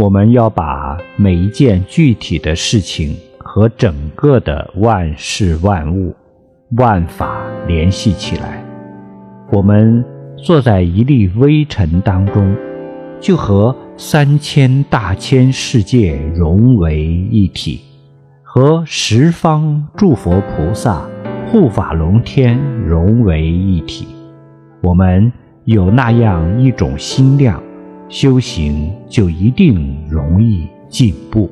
我们要把每一件具体的事情和整个的万事万物、万法联系起来。我们坐在一粒微尘当中，就和三千大千世界融为一体，和十方诸佛菩萨、护法龙天融为一体。我们有那样一种心量。修行就一定容易进步。